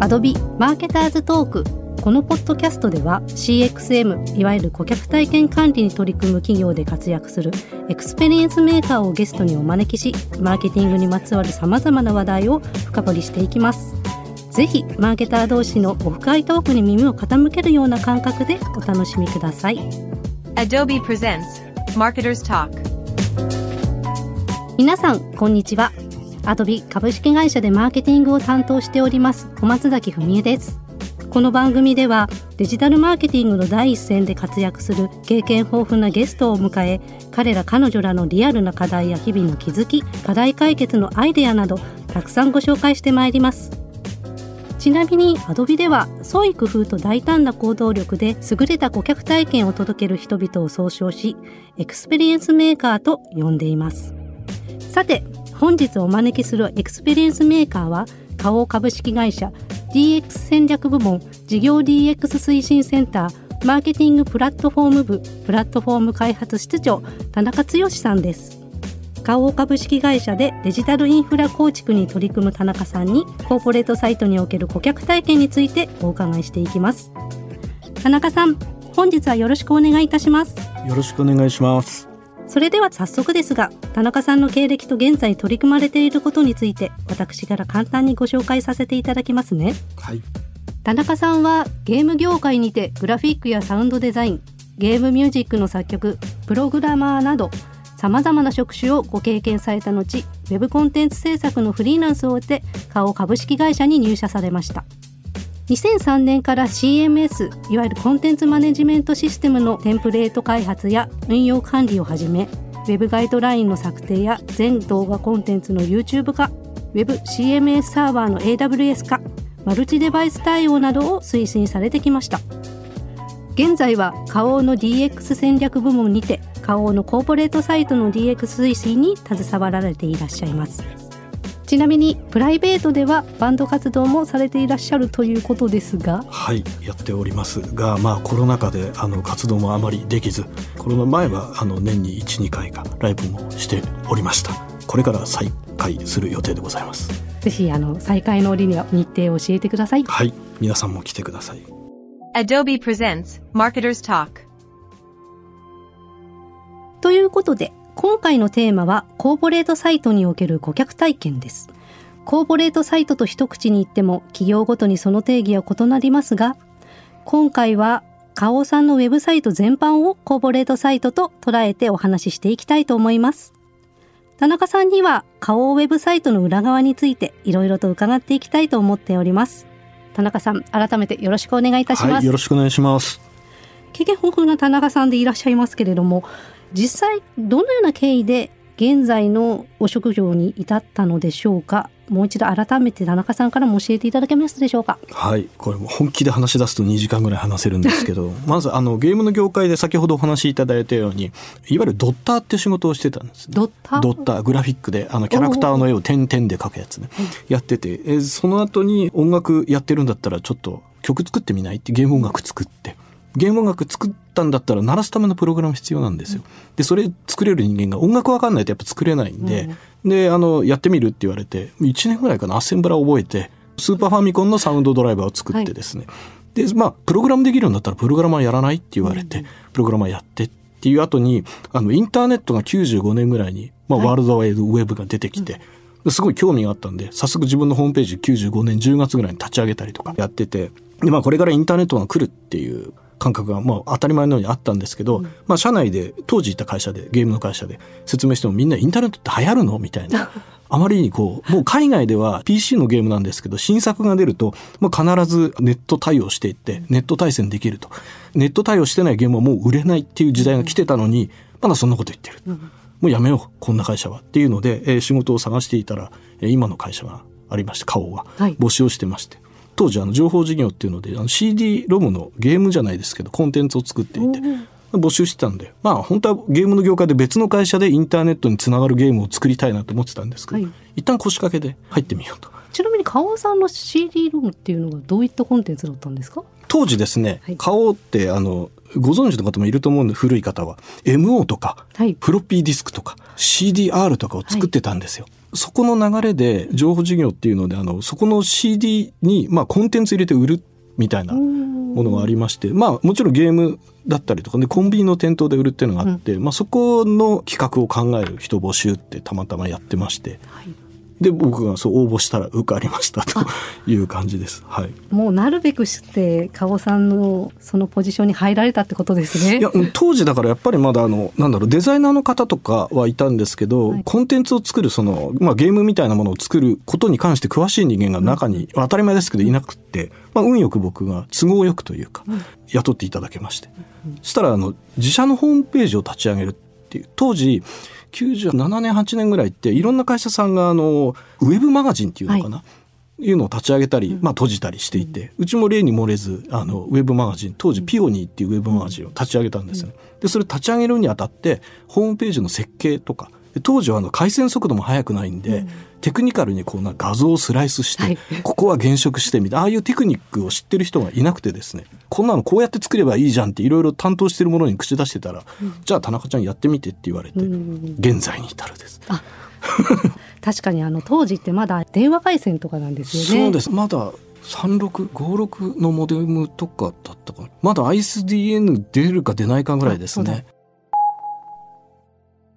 Adobe マーケターズトークこのポッドキャストでは CXM いわゆる顧客体験管理に取り組む企業で活躍するエクスペリエンスメーカーをゲストにお招きしマーケティングにまつわるさまざまな話題を深掘りしていきます。ぜひマーケター同士のオフ会トークに耳を傾けるような感覚でお楽しみください。Adobe presents Marketers Talk. 皆さんこんにちはアドビ株式会社でマーケティングを担当しております小松崎文恵です。この番組ではデジタルマーケティングの第一線で活躍する経験豊富なゲストを迎え彼ら彼女らのリアルな課題や日々の気づき課題解決のアイデアなどたくさんご紹介してまいります。ちなみに Adobe では創意工夫と大胆な行動力で優れた顧客体験を届ける人々を総称しエクスペリエンスメーカーと呼んでいます。さて本日お招きするエクスペリエンスメーカーは花王株式会社 DX 戦略部門事業 DX 推進センターマーケティングプラットフォーム部プラットフォーム開発室長田中剛さんです。花王株式会社でデジタルインフラ構築に取り組む田中さんにコーポレートサイトにおける顧客体験についてお伺いしていきます。田中さん本日はよろしくお願いいたします。よろしくお願いします。それでは早速ですが田中さんの経歴と現在取り組まれていることについて私から簡単にご紹介させていただきますねはい。田中さんはゲーム業界にてグラフィックやサウンドデザインゲームミュージックの作曲プログラマーなどさまざまな職種をご経験された後ウェブコンテンツ制作のフリーランスを終えて花王株式会社に入社されました2003年から CMS いわゆるコンテンツマネジメントシステムのテンプレート開発や運用管理をはじめウェブガイドラインの策定や全動画コンテンツの YouTube 化 WebCMS サーバーの AWS 化マルチデバイス対応などを推進されてきました。現在は花王の DX 戦略部門にて花王のコーポレートサイトの DX 推進に携わられていらっしゃいます。ちなみにプライベートではバンド活動もされていらっしゃるということですがはい、やっておりますが、まあコロナ禍であの活動もあまりできず、コロナ前はあの年に1、2回かライブもしておりました。これから再開する予定でございます。ぜひあの再開の折には日程を教えてくださいはい、皆さんも来てください。Adobe presents Marketers Talk. ということで今回のテーマはコーポレートサイトにおける顧客体験です。コーポレートサイトと一口に言っても企業ごとにその定義は異なりますが今回は花王さんのウェブサイト全般をコーポレートサイトと捉えてお話ししていきたいと思います。田中さんには花王ウェブサイトの裏側についていろいろと伺っていきたいと思っております。田中さん改めてよろしくお願いいたします、はい、よろしくお願いします。経験豊富な田中さんでいらっしゃいますけれども実際どのような経緯で現在のお職業に至ったのでしょうか？もう一度改めて田中さんからも教えていただけますでしょうか？はい、これも本気で話し出すと2時間ぐらい話せるんですけど、まずあのゲームの業界で先ほどお話しいただいたように、いわゆるドッターって仕事をしてたんです。ね。ドッター？ドッターグラフィックであのキャラクターの絵を点々で描くやつね。やっててえーその後に音楽やってるんだったらちょっと曲作ってみない？ってゲーム音楽作ってゲーム音楽作ったんだったら鳴らすためのプログラム必要なんですよ。でそれ作れる人間が音楽わかんないとやっぱ作れないんで、であのやってみるって言われて1年ぐらいかなアッセンブラを覚えてスーパーファミコンのサウンドドライバーを作ってですね、でまあプログラムできるようになったらプログラマーやらないって言われて、プログラマーやってっていう後にあのインターネットが95年ぐらいに、まあ、ワールドワイドウェブが出てきて、ですごい興味があったんで早速自分のホームページ95年10月ぐらいに立ち上げたりとかやっててで、まあ、これからインターネットが来るっていう感覚がまあ当たり前のようにあったんですけど、まあ、社内で当時いた会社でゲームの会社で説明してもみんなインターネットって流行るの？みたいな。あまりにこう、もう海外では PC のゲームなんですけど、新作が出ると、もう必ずネット対応していって、ネット対戦できると。ネット対応してないゲームはもう売れないっていう時代が来てたのに、まだそんなこと言ってる。もうやめよう、こんな会社は。っていうので、えー仕事を探していたら、えー今の会社がありまして、花王がはい募集をしてまして。当時、あの、情報事業っていうので、あの CD ロムのゲームじゃないですけど、コンテンツを作っていて、募集してたんで、まあ本当はゲームの業界で別の会社でインターネットにつながるゲームを作りたいなと思ってたんですけど、はい一旦腰掛けで入ってみようと。ちなみに花王さんの CD ロムっていうのがどういったコンテンツだったんですか？当時ですね、はい買おうってあのご存知の方もいると思うんで古い方は MO とかはい。フロッピーディスクとか CDR とかを作ってたんですよ。そこの流れで情報事業っていうのであのそこの CD にまあコンテンツ入れて売るみたいなものがありましてまあもちろんゲームだったりとかねコンビニの店頭で売るっていうのがあって、まあ、そこの企画を考える人募集ってたまたまやってまして。はいで僕がそう応募したら受かりましたという感じです。はい。もうなるべくして、かおさんのそのポジションに入られたってことですね。いやうん当時だからやっぱりまだあのなんだろうデザイナーの方とかはいたんですけど、はい。コンテンツを作るその、まあ、ゲームみたいなものを作ることに関して詳しい人間が中に、当たり前ですけどいなくって、まあ、運よく僕が都合よくというか、雇っていただけまして、そしたらあの自社のホームページを立ち上げるっていう当時97年8年ぐらいっていろんな会社さんがあのウェブマガジンっていうのかな、いうのを立ち上げたり、まあ、閉じたりしていて、うちも例に漏れずあのウェブマガジン当時ピオニーっていうウェブマガジンを立ち上げたんですよね。でそれ立ち上げるにあたってホームページの設計とかで当時はあの回線速度も速くないんで、テクニカルにこうな画像をスライスして、はい。ここは減色してみたいなああいうテクニックを知ってる人がいなくてですねこんなのこうやって作ればいいじゃんっていろいろ担当してるものに口出してたら、じゃあ田中ちゃんやってみてって言われて、うん。現在に至るです。確かにあの当時ってまだ電話回線とかなんですよね。そうです。まだ3656のモデムとかだったかな。まだ ISDN 出るか出ないかぐらいですね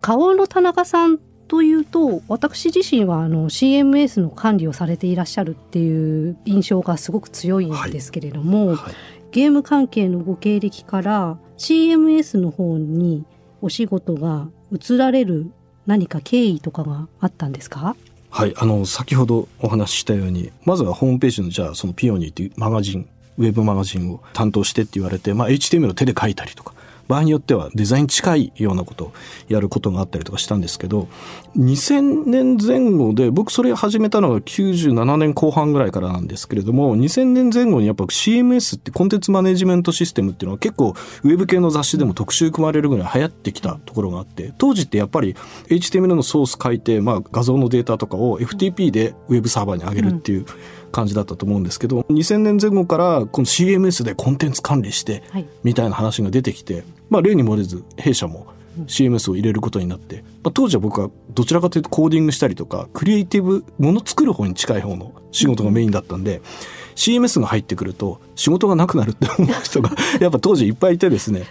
顔の田中さんというと私自身はあの CMS の管理をされていらっしゃるっていう印象がすごく強いんですけれども、はい。ゲーム関係のご経歴から CMS の方にお仕事が移られる何か経緯とかがあったんですか？はい、あの先ほどお話ししたようにまずはホームページのじゃあそのピオニーっていうマガジンウェブマガジンを担当してって言われて、まあ、HTML を手で書いたりとか場合によってはデザイン近いようなことをやることがあったりとかしたんですけど2000年前後で僕それ始めたのが97年後半ぐらいからなんですけれども2000年前後にやっぱ CMS ってコンテンツマネジメントシステムっていうのは結構ウェブ系の雑誌でも特集組まれるぐらい流行ってきたところがあって当時ってやっぱり HTML のソース書いて、まあ、画像のデータとかを FTP でウェブサーバーに上げるっていう感じだったと思うんですけど2000年前後からこの CMS でコンテンツ管理してはい。みたいな話が出てきて、まあ、例に漏れず弊社も CMS を入れることになって、まあ、当時は僕はどちらかというとコーディングしたりとかクリエイティブもの作る方に近い方の仕事がメインだったんで、CMS が入ってくると仕事がなくなるって思う人が やっぱ当時いっぱいいてですね。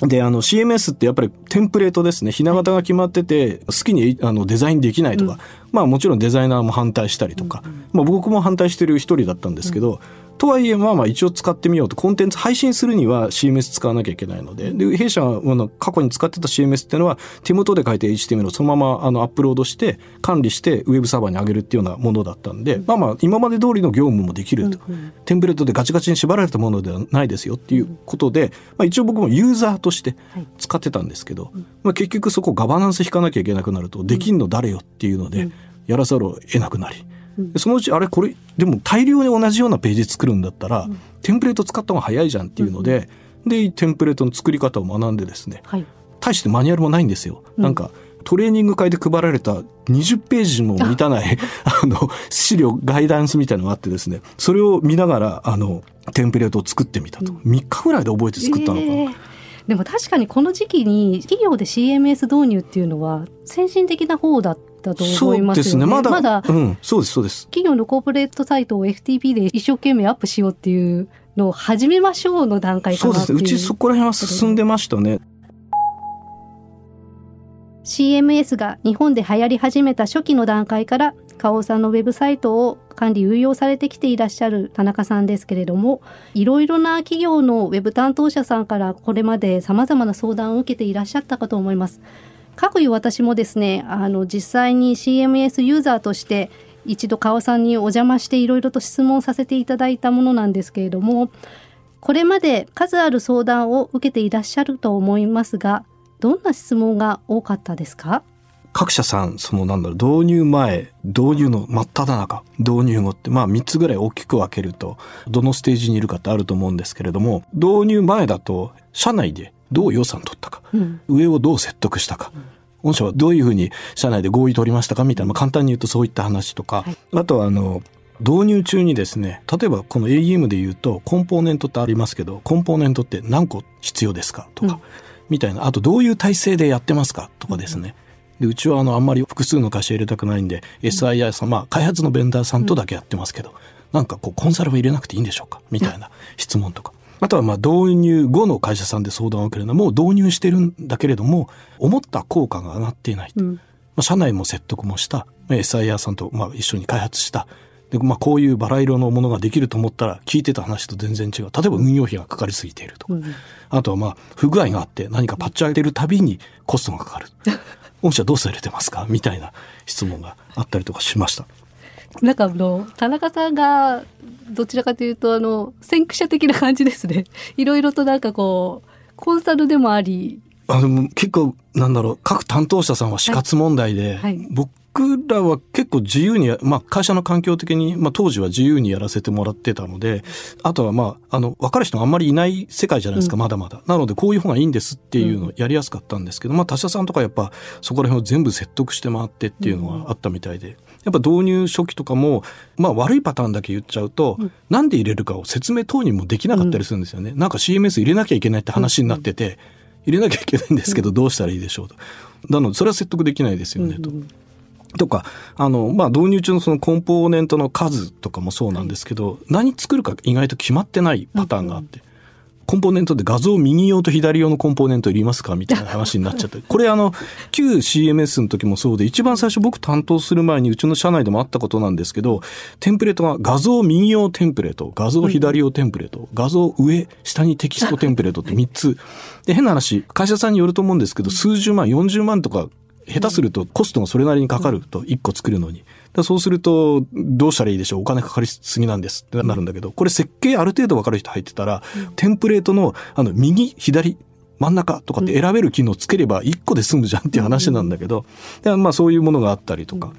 であの CMS ってやっぱりテンプレートですね。ひな形が決まってて好きにあのデザインできないとか、まあもちろんデザイナーも反対したりとか、まあ、僕も反対してる一人だったんですけど、とはいえまあまあ一応使ってみようとコンテンツ配信するには CMS 使わなきゃいけないのでで弊社はあの過去に使ってた CMS っていうのは手元で書いて HTML をそのままあのアップロードして管理してウェブサーバーに上げるっていうようなものだったんで、まあまあ今まで通りの業務もできると、テンプレートでガチガチに縛られたものではないですよっていうことで、まあ、一応僕もユーザーとしてはい。使ってたんですけど、まあ、結局そこガバナンス引かなきゃいけなくなるとできんの誰よっていうのでやらざるを得なくなり、でそのうちあれこれでも大量に同じようなページ作るんだったら、テンプレート使った方が早いじゃんっていうので、でテンプレートの作り方を学んでですねはい。大してマニュアルもないんですよ。なんかトレーニング会で配られた20ページも満たない あの資料ガイダンスみたいなのがあってですねそれを見ながらあのテンプレートを作ってみたと、3日ぐらいで覚えて作ったのかな、えーでも確かにこの時期に企業で CMS 導入っていうのは先進的な方だったと思いますよね。まだうん、そうですそうです企業のコーポレートサイトを FTP で一生懸命アップしようっていうのを始めましょうの段階かそうなっていう。ですねうちそこら辺は進んでましたね CMS が日本で流行り始めた初期の段階から花王さんのウェブサイトを管理運用されてきていらっしゃる田中さんですけれどもいろいろな企業のウェブ担当者さんからこれまで様々な相談を受けていらっしゃったかと思います。かくいう私もですねあの実際に CMS ユーザーとして一度川さんにお邪魔していろいろと質問させていただいたものなんですけれどもこれまで数ある相談を受けていらっしゃると思いますがどんな質問が多かったですか？各社さんそのなんだろう導入前導入の真っ只中導入後ってまあ3つぐらい大きく分けるとどのステージにいるかってあると思うんですけれども導入前だと社内でどう予算取ったか、うん。上をどう説得したか、御社はどういうふうに社内で合意取りましたかみたいな、まあ、簡単に言うとそういった話とか、はい。あとはあの導入中にですね例えばこの AEM で言うとコンポーネントってありますけどコンポーネントって何個必要ですかとか、うん。みたいな。あとどういう体制でやってますかとかですね、でうちはあのあんまり複数の会社入れたくないんで、SIR さん、まあ、開発のベンダーさんとだけやってますけど、なんかこうコンサルは入れなくていいんでしょうかみたいな質問とか。あとはまあ導入後の会社さんで相談を受けるのはもう導入してるんだけれども思った効果が上がっていないと。うんまあ、社内も説得もした、まあ SIR さんとまあ一緒に開発した。で、まあ、こういうバラ色のものができると思ったら、聞いてた話と全然違う。例えば運用費がかかりすぎているとか。うんあとはまあ、不具合があって何かパッチ上げるたびにコストがかかる。御社どうされてますか？みたいな質問があったりとかしました。なんかあの田中さんがどちらかというとあの先駆者的な感じですね。いろいろとなんかこうコンサルでもあり、あでも結構なんだろう各担当者さんは死活問題で、はい。はい。僕らは結構自由にや、まあ、会社の環境的に、まあ、当時は自由にやらせてもらってたのであとはまああの分かる人があんまりいない世界じゃないですか、うん。まだまだ。なのでこういう方がいいんですっていうのをやりやすかったんですけど、まあ、他社さんとかやっぱそこら辺を全部説得して回ってっていうのがあったみたいで。やっぱ導入初期とかも、まあ悪いパターンだけ言っちゃうと、うん。なんで入れるかを説明等にもできなかったりするんですよね。なんか CMS 入れなきゃいけないって話になってて、入れなきゃいけないんですけどどうしたらいいでしょうと。なのでそれは説得できないですよねと。うんとか、あの、まあ、導入中のそのコンポーネントの数とかもそうなんですけど、何作るか意外と決まってないパターンがあって、コンポーネントで画像右用と左用のコンポーネントいりますかみたいな話になっちゃって。これあの、旧 CMS の時もそうで、一番最初僕担当する前にうちの社内でもあったことなんですけど、テンプレートが画像右用テンプレート、画像左用テンプレート、画像上、下にテキストテンプレートって3つ。で、変な話、会社さんによると思うんですけど、数十万、40万とか下手するとコストがそれなりにかかると、1個作るのに。そうすると、どうしたらいいでしょう？お金かかりすぎなんです。ってなるんだけど、これ設計ある程度分かる人入ってたら、テンプレートの、あの、右、左、真ん中とかって選べる機能つければ1個で済むじゃんっていう話なんだけど、でまあそういうものがあったりとか。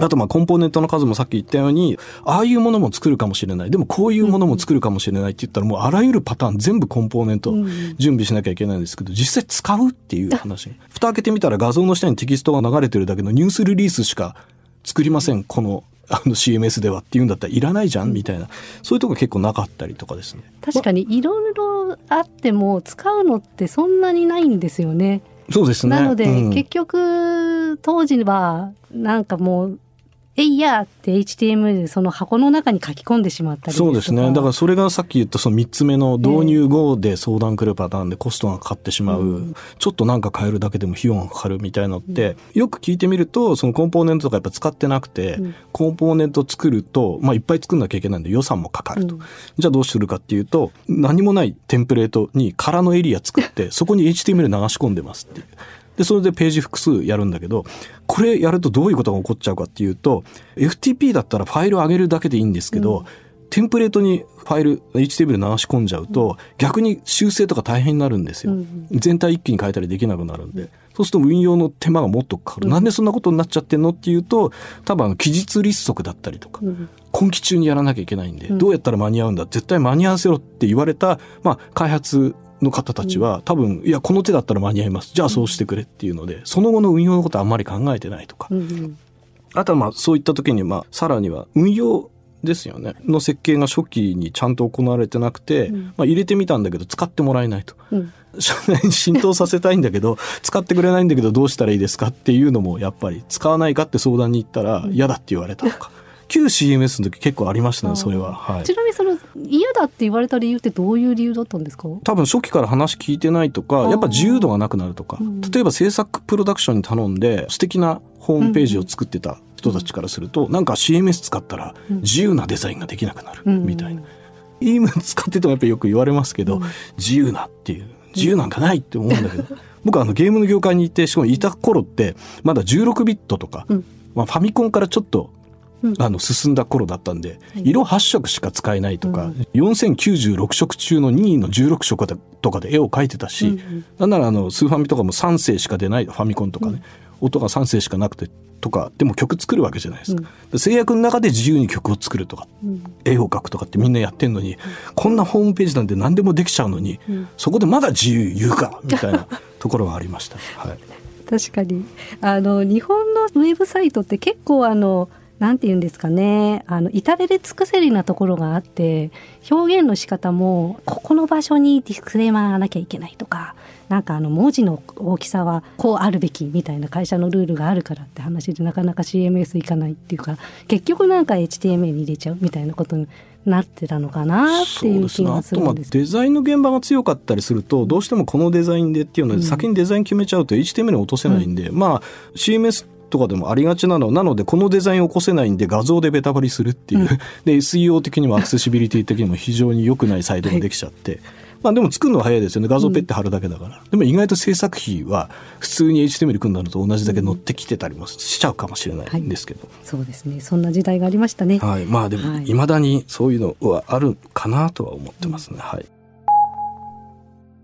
あとまあコンポーネントの数もさっき言ったように、ああいうものも作るかもしれない。でもこういうものも作るかもしれないって言ったらもうあらゆるパターン全部コンポーネントうん準備しなきゃいけないんですけど、実際使うっていう話。蓋開けてみたら画像の下にテキストが流れてるだけのニュースリリースしか作りません。このあの CMS ではっていうんだったらいらないじゃんみたいな。そういうとこ結構なかったりとかですね。確かにいろいろあっても使うのってそんなにないんですよね。そうですね。なので、うん結局当時はなんかもう「えいや!」って HTML でその箱の中に書き込んでしまったりそうですね。だからそれがさっき言ったその3つ目の導入後で相談来るパターンでコストがかかってしまう、うんちょっとなんか変えるだけでも費用がかかるみたいなのって、よく聞いてみると、そのコンポーネントとかやっぱ使ってなくて、うんコンポーネント作ると、まあいっぱい作んなきゃいけないんで予算もかかると。うんじゃあどうするかっていうと、何もないテンプレートに空のエリア作って、そこに HTML 流し込んでますっていう。で、それでページ複数やるんだけど、これやるとどういうことが起こっちゃうかっていうと、FTP だったらファイル上げるだけでいいんですけど、テンプレートにファイル、HTML 流し込んじゃうと、逆に修正とか大変になるんですよ。うん。全体一気に変えたりできなくなるんで。そうすると運用の手間がもっとかかる。なんでそんなことになっちゃってんのっていうと、多分期日立則だったりとか、うん。今期中にやらなきゃいけないんで、うん。どうやったら間に合うんだ？絶対間に合わせろって言われた、まあ、開発の方たちは、多分いやこの手だったら間に合います。じゃあそうしてくれっていうのでその後の運用のことはあんまり考えてないとか、あとはまあそういった時にまあさらには運用ですよね。の設計が初期にちゃんと行われてなくて、うん。まあ、入れてみたんだけど使ってもらえないと。うん。社内に浸透させたいんだけど 使ってくれないんだけどどうしたらいいですかっていうのもやっぱり使わないかって相談に行ったら嫌だって言われたとか、旧 CMS の時結構ありましたねそれは。はい。ちなみにその嫌だって言われた理由ってどういう理由だったんですか？多分初期から話聞いてないとあかー。やっぱ自由度がなくなるとか。うん。例えば制作プロダクションに頼んで素敵なホームページを作ってた人たちからするとなんか CMS 使ったらうん。自由なデザインができなくなるうん。みたいな。イーム使っててもやっぱりよく言われますけど、うん。自由なっていう自由なんかないって思うんだけど。僕はあのゲームの業界にいてしかもいた頃ってまだ16ビットとか、うん。まあ、ファミコンからちょっとうんあの進んだ頃だったんで、はい。色8色しか使えないとか、うん。4096色中の2位の16色とかで絵を描いてたし、うんうん。なんならあのスーファミとかも3世しか出ないファミコンとかね、音が3世しかなくてとかでも曲作るわけじゃないですか、で制約の中で自由に曲を作るとかうん。絵を描くとかってみんなやってんのに、こんなホームページなんて何でもできちゃうのに、うん。そこでまだ自由言うかみたいなところはありました。はい。確かに。あの日本のウェブサイトって結構あのなんて言うんですかね。あの至れり尽くせりなところがあって表現の仕方もここの場所にディスクレーマーなきゃいけないとかなんかあの文字の大きさはこうあるべきみたいな会社のルールがあるからって話でなかなか CMS いかないっていうか結局なんか HTML に入れちゃうみたいなことになってたのかなっていう気がするんですデザインの現場が強かったりするとどうしてもこのデザインでっていうので先にデザイン決めちゃうと HTML に落とせないんで、うん、まあ CMS とかでもありがちなのなのでこのデザインを起こせないんで画像でベタバリするっていう、うん、で SEO 的にもアクセシビリティ的にも非常に良くないサイトができちゃって。はいまあでも作るのは早いですよね。画像ペッて貼るだけだから。うん、でも意外と制作費は普通に HTML 組んだのと同じだけ乗ってきてたりもしちゃうかもしれないんですけど。はい、そうですね。そんな時代がありましたね。はい。まあでも、いまだにそういうのはあるかなとは思ってますね。はい。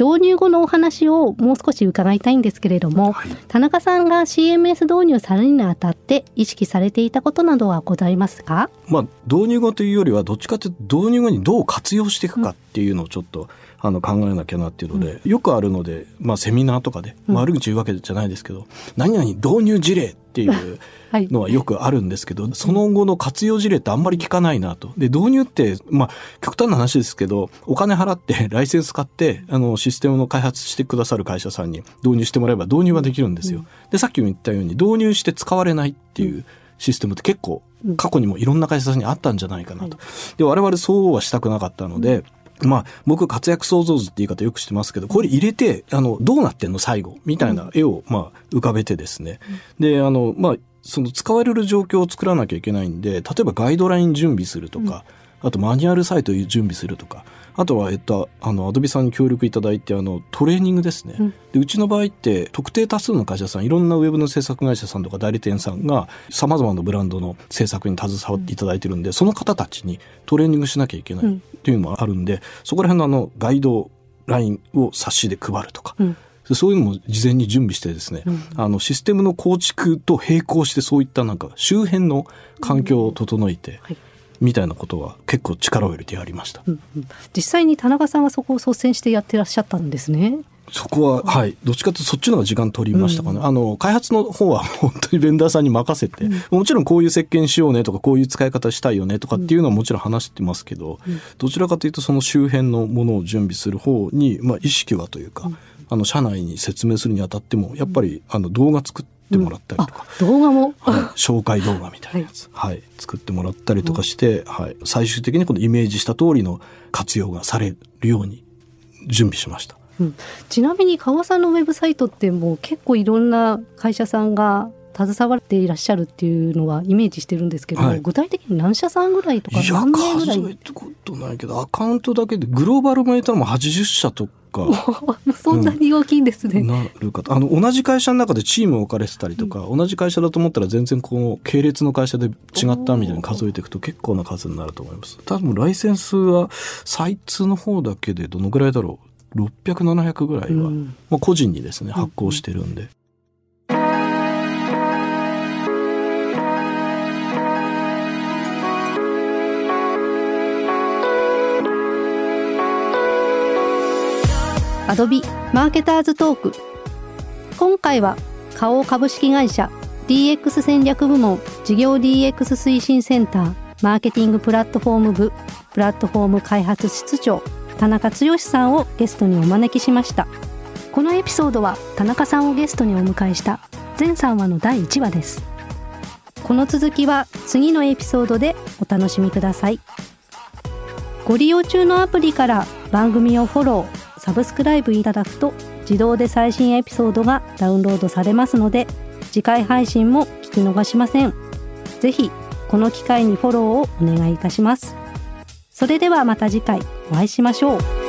導入後のお話をもう少し伺いたいんですけれども、はい、田中さんが CMS 導入されるにあたって意識されていたことなどはございますか、まあ、導入後というよりはどっちかというと導入後にどう活用していくかっていうのをちょっと、あの考えなきゃなっていうので、うん、よくあるので、まあ、セミナーとかで、悪口言うわけじゃないですけど、うん、何々導入事例っていう のはよくあるんですけど、はい、その後の活用事例ってあんまり聞かないなと。で、導入って、まあ、極端な話ですけど、お金払って ライセンス買って、あの、システムの開発してくださる会社さんに導入してもらえば導入はできるんですよ。で、さっきも言ったように、導入して使われないっていうシステムって結構、過去にもいろんな会社さんにあったんじゃないかなと。で、我々そうはしたくなかったので、まあ、僕、活躍創造図って言い方よくしてますけど、これ入れて、あの、どうなってんの最後みたいな絵を、まあ、浮かべてですね。で、あの、まあ、その使われる状況を作らなきゃいけないんで、例えばガイドライン準備するとか、あとマニュアルサイト準備するとか、あとは、えっと、あの、アドビさんに協力いただいて、あの、トレーニングですね。うん、でうちの場合って、特定多数の会社さん、いろんなウェブの制作会社さんとか代理店さんが、様々なブランドの制作に携わっていただいてるんで、その方たちにトレーニングしなきゃいけないっていうのもあるんで、そこら辺のあの、ガイドラインを冊子で配るとか、うん。そういうのも事前に準備してですね、うん、あのシステムの構築と並行してそういったなんか周辺の環境を整えて、うんはいみたいなことは結構力を入れてやりました、うんうん、実際に田中さんはそこを率先してやってらっしゃったんですね。そこは、はい、どっちかというとそっちの方が時間取りましたかね。うん、あの、開発の方は本当にベンダーさんに任せて、うん、もちろんこういう設計にしようねとか、こういう使い方したいよねとかっていうのはもちろん話してますけど、うん、どちらかというとその周辺のものを準備する方に、まあ意識はというか、あの、社内に説明するにあたっても、やっぱり、あの、動画作って、ってもらったりとか、うん、動画も、はい、紹介動画みたいなやつ、はい、はい、作ってもらったりとかして、はい、最終的にこのイメージした通りの活用がされるように準備しました。うん、ちなみに川さんのウェブサイトってもう結構いろんな会社さんが携わっていらっしゃるっていうのはイメージしてるんですけど、はい、具体的に何社さんぐらいとか何名ぐらい？いや数えたことないけどアカウントだけでグローバルも入れたらもう80社とか。そんなに大きいんですね、うん、なるかあの同じ会社の中でチームを置かれてたりとか、うん、同じ会社だと思ったら全然こう系列の会社で違ったみたいに数えていくと結構な数になると思います。多分ライセンスはサイツの方だけでどのぐらいだろう？600700ぐらいは、うん、まあ、個人にですね発行してるんで、アドビマーケターズトーク今回は花王株式会社 DX 戦略部門事業 DX 推進センターマーケティングプラットフォーム部プラットフォーム開発室長田中剛さんをゲストにお招きしました。このエピソードは田中さんをゲストにお迎えした全3話の第1話です。この続きは次のエピソードでお楽しみください。ご利用中のアプリから番組をフォローサブスクライブいただくと自動で最新エピソードがダウンロードされますので次回配信も聞き逃しません。ぜひこの機会にフォローをお願いいたします。それではまた次回お会いしましょう。